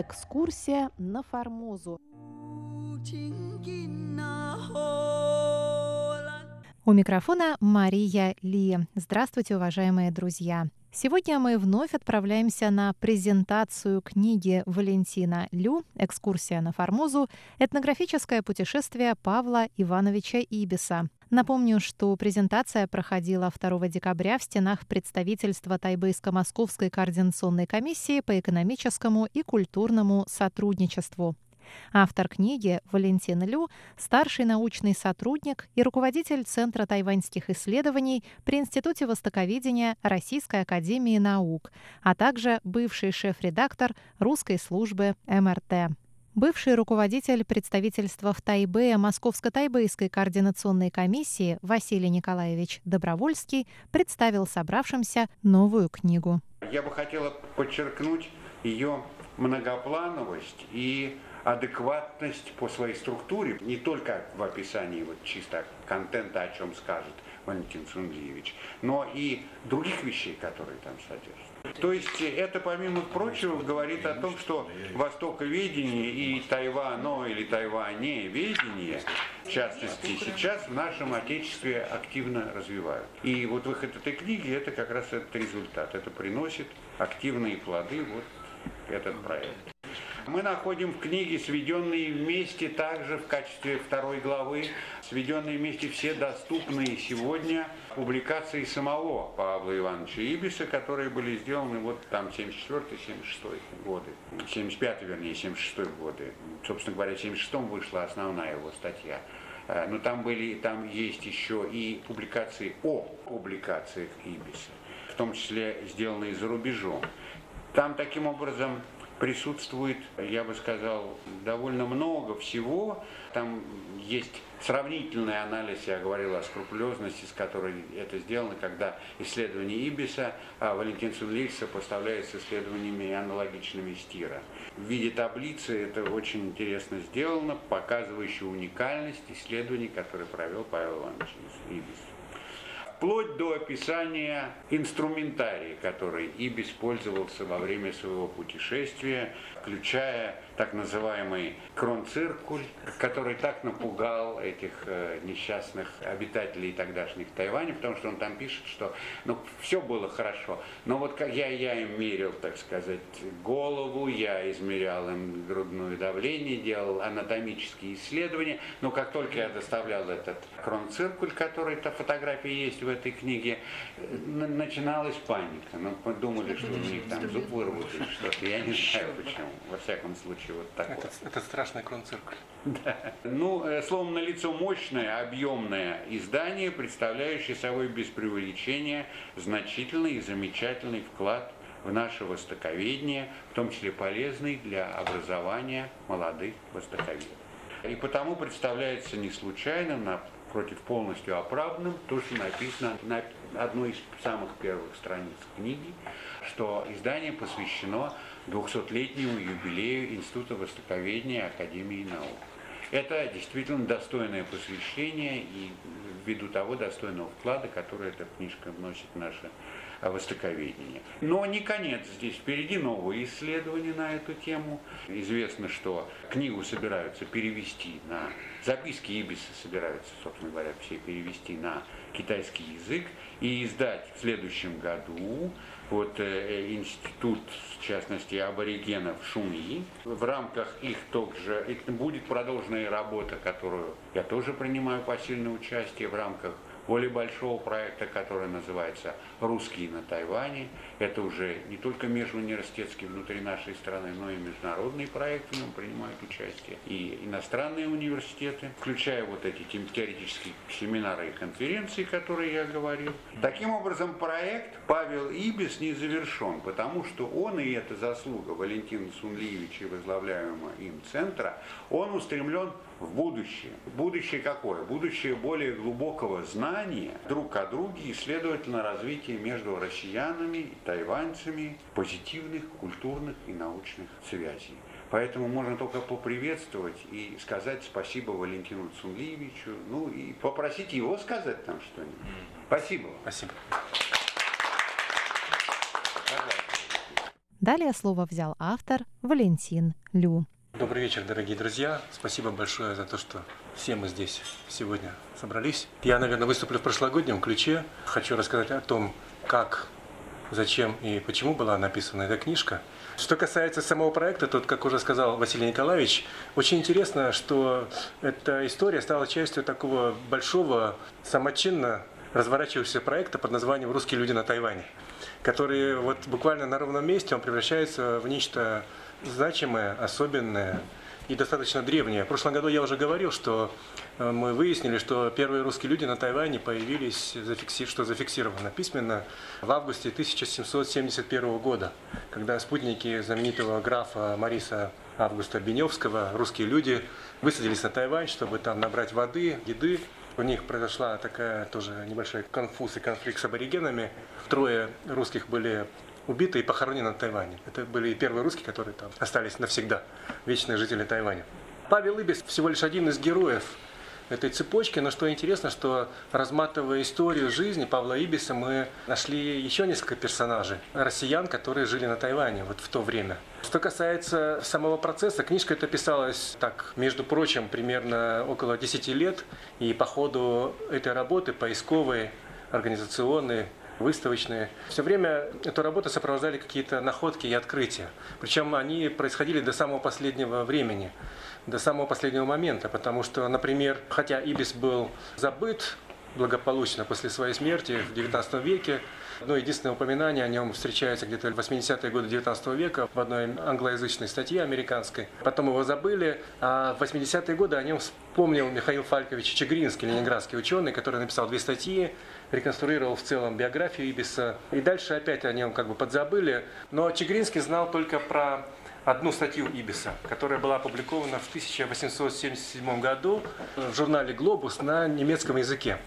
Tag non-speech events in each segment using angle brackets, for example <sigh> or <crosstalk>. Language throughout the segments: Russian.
Экскурсия на Формозу. У микрофона Мария Ли. Здравствуйте, уважаемые друзья. Сегодня мы вновь отправляемся на презентацию книги Валентина Лю «Экскурсия на Формозу. Этнографическое путешествие Павла Ивановича Ибиса». Напомню, что презентация проходила 2 декабря в стенах представительства Тайбейско-Московской координационной комиссии по экономическому и культурному сотрудничеству. Автор книги Валентин Лю – старший научный сотрудник и руководитель Центра тайваньских исследований при Институте востоковедения Российской академии наук, а также бывший шеф-редактор русской службы МРТ. Бывший руководитель представительства в Тайбе Московско-Тайбэйской координационной комиссии Василий Николаевич Добровольский представил собравшимся новую книгу. Я бы хотела подчеркнуть ее многоплановость и адекватность по своей структуре, не только в описании вот чисто контента, о чем скажет Валентин Сунлиевич, но и других вещей, которые там содержатся. То есть это, помимо прочего, говорит о том, что востоковедение и Тайвано или Тайване ведение, в частности, сейчас в нашем Отечестве активно развивают. И вот выход этой книги, это как раз этот результат. Это приносит активные плоды вот этот проект. Мы находим в книге сведенные вместе также в качестве второй главы, сведенные вместе все доступные сегодня публикации самого Павла Ивановича Ибиса, которые были сделаны вот там 74-76 годы, 75 вернее, 76 годы. Собственно говоря, в 76 вышла основная его статья. Э, но там были, там есть еще и публикации о публикациях Ибиса, в том числе сделанные за рубежом. Там таким образом присутствует, я бы сказал, довольно много всего. Там есть сравнительный анализ, я говорил о скрупулезности, с которой это сделано, когда исследование Ибиса а Валентин Сунлих сопоставляет с исследованиями аналогичными Стира. В виде таблицы это очень интересно сделано, показывающее уникальность исследований, которые провел Павел Иванович Ибис вплоть до описания инструментария, который Ибис пользовался во время своего путешествия, включая так называемый кронциркуль, который так напугал этих э, несчастных обитателей тогдашних Тайваня, потому что он там пишет, что ну, все было хорошо, но вот как я, я им мерил, так сказать, голову, я измерял им грудное давление, делал анатомические исследования, но как только я доставлял этот кронциркуль, который то фотографии есть в этой книге, начиналась паника. Ну, мы думали, что у них там зуб вырвут или что-то, я не знаю почему, во всяком случае вот такое. Это, это страшный кронциркуль. Да. Ну, э, словом, на лицо мощное, объемное издание, представляющее собой без преувеличения значительный и замечательный вклад в наше востоковедение, в том числе полезный для образования молодых востоковедов. И потому представляется не случайным, напротив полностью оправданным, то, что написано на одной из самых первых страниц книги, что издание посвящено 200-летнему юбилею Института Востоковедения Академии наук. Это действительно достойное посвящение и ввиду того достойного вклада, который эта книжка вносит в наше востоковедение. Но не конец здесь. Впереди новые исследования на эту тему. Известно, что книгу собираются перевести на... Записки Ибиса собираются, собственно говоря, все перевести на китайский язык и издать в следующем году вот э, институт, в частности, аборигенов Шуми. В рамках их также будет продолженная работа, которую я тоже принимаю посильное участие в рамках более большого проекта, который называется «Русские на Тайване». Это уже не только межуниверситетский внутри нашей страны, но и международный проект, в нем принимают участие и иностранные университеты, включая вот эти теоретические семинары и конференции, которые я говорил. Таким образом, проект Павел Ибис не завершен, потому что он, и это заслуга Валентина Сунлиевича и возглавляемого им центра, он устремлен в будущее. Будущее какое? Будущее более глубокого знания друг о друге и, следовательно, развития между россиянами и тайваньцами позитивных культурных и научных связей. Поэтому можно только поприветствовать и сказать спасибо Валентину Цунлиевичу, ну и попросить его сказать там что-нибудь. Спасибо. Спасибо. Далее слово взял автор Валентин Лю. Добрый вечер, дорогие друзья. Спасибо большое за то, что все мы здесь сегодня собрались. Я, наверное, выступлю в прошлогоднем ключе. Хочу рассказать о том, как, зачем и почему была написана эта книжка. Что касается самого проекта, тут, как уже сказал Василий Николаевич, очень интересно, что эта история стала частью такого большого, самочинно разворачивающегося проекта под названием «Русские люди на Тайване», который вот буквально на ровном месте он превращается в нечто значимое, особенное и достаточно древнее. В прошлом году я уже говорил, что э, мы выяснили, что первые русские люди на Тайване появились, что зафиксировано письменно, в августе 1771 года, когда спутники знаменитого графа Мариса Августа Беневского, русские люди, высадились на Тайвань, чтобы там набрать воды, еды. У них произошла такая тоже небольшой конфуз и конфликт с аборигенами. Трое русских были убиты и похоронены на Тайване. Это были первые русские, которые там остались навсегда, вечные жители Тайваня. Павел Ибис всего лишь один из героев этой цепочки, но что интересно, что разматывая историю жизни Павла Ибиса, мы нашли еще несколько персонажей, россиян, которые жили на Тайване вот в то время. Что касается самого процесса, книжка эта писалась так, между прочим, примерно около 10 лет, и по ходу этой работы поисковой, организационной, выставочные. Все время эту работу сопровождали какие-то находки и открытия. Причем они происходили до самого последнего времени, до самого последнего момента, потому что, например, хотя Ибис был забыт благополучно после своей смерти в XIX веке, Одно единственное упоминание о нем встречается где-то в 80-е годы 19 века в одной англоязычной статье американской. Потом его забыли, а в 80-е годы о нем вспомнил Михаил Фалькович Чегринский, ленинградский ученый, который написал две статьи, реконструировал в целом биографию Ибиса. И дальше опять о нем как бы подзабыли. Но Чегринский знал только про одну статью Ибиса, которая была опубликована в 1877 году в журнале «Глобус» на немецком языке.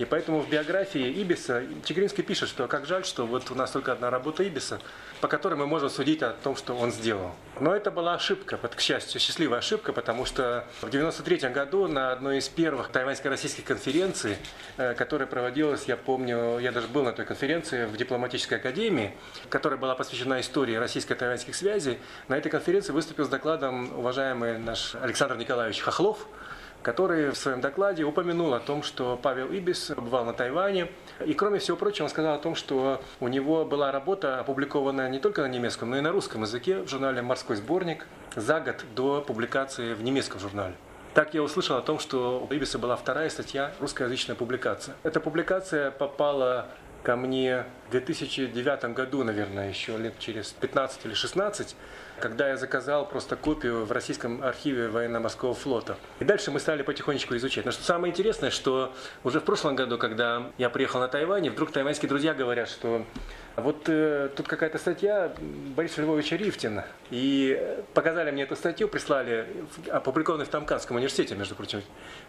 И поэтому в биографии Ибиса Чигринский пишет, что как жаль, что вот у нас только одна работа Ибиса, по которой мы можем судить о том, что он сделал. Но это была ошибка, к счастью, счастливая ошибка, потому что в 1993 году на одной из первых тайваньско-российских конференций, э, которая проводилась, я помню, я даже был на той конференции в дипломатической академии, которая была посвящена истории российско-тайваньских связей, на этой конференции выступил с докладом уважаемый наш Александр Николаевич Хохлов, который в своем докладе упомянул о том, что Павел Ибис бывал на Тайване. И кроме всего прочего, он сказал о том, что у него была работа, опубликованная не только на немецком, но и на русском языке в журнале «Морской сборник» за год до публикации в немецком журнале. Так я услышал о том, что у Ибиса была вторая статья, русскоязычная публикация. Эта публикация попала ко мне в 2009 году, наверное, еще лет через 15 или 16, когда я заказал просто копию в российском архиве военно-морского флота. И дальше мы стали потихонечку изучать. Но что самое интересное, что уже в прошлом году, когда я приехал на Тайвань, вдруг тайваньские друзья говорят, что вот э, тут какая-то статья Бориса Львовича Рифтина. И показали мне эту статью, прислали, опубликованную в Тамканском университете, между прочим,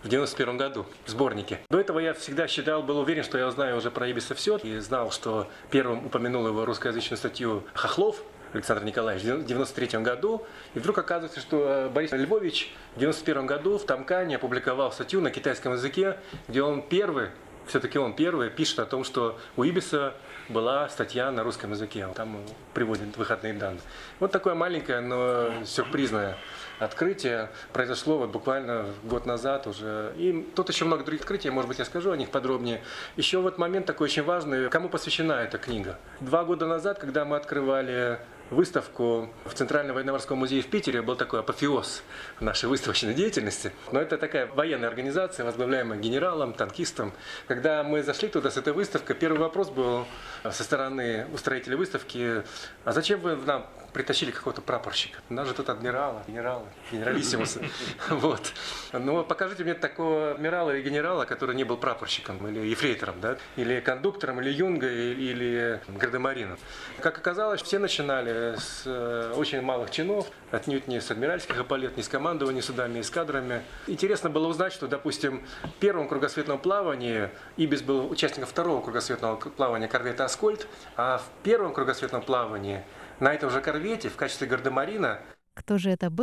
в 91 году, в сборнике. До этого я всегда считал, был уверен, что я узнаю уже про Ибиса все. И знал, что первым упомянул его русскоязычную статью Хохлов, Александр Николаевич в 93 году. И вдруг оказывается, что э, Борис Львович в 91 году в Тамкане опубликовал статью на китайском языке, где он первый, все-таки он первый, пишет о том, что у Ибиса была статья на русском языке. Он там приводит выходные данные. Вот такое маленькое, но сюрпризное открытие произошло вот буквально год назад уже. И тут еще много других открытий, может быть, я скажу о них подробнее. Еще вот момент такой очень важный, кому посвящена эта книга. Два года назад, когда мы открывали выставку в Центральном военно-морском музее в Питере. Был такой апофеоз нашей выставочной деятельности. Но это такая военная организация, возглавляемая генералом, танкистом. Когда мы зашли туда с этой выставкой, первый вопрос был со стороны устроителя выставки, а зачем вы нам притащили какого-то прапорщика. У нас же тут адмирала, генерала, генералиссимуса. <laughs> Вот. Но покажите мне такого адмирала или генерала, который не был прапорщиком или ефрейтором, да? или кондуктором, или юнга, или гардемарином. Как оказалось, все начинали с э, очень малых чинов, отнюдь не с адмиральских эполет, не с командованием судами и эскадрами. Интересно было узнать, что, допустим, в первом кругосветном плавании Ибис был участником второго кругосветного плавания корвета «Аскольд», а в первом кругосветном плавании на этом же корвете в качестве гардемарина кто же это был?